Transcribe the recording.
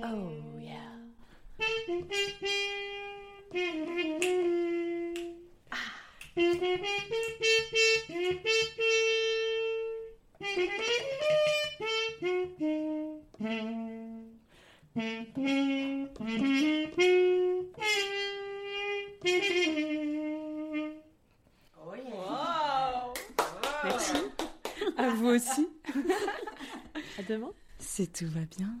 Oh yeah. Merci. À vous aussi. À demain. C'est tout va bien.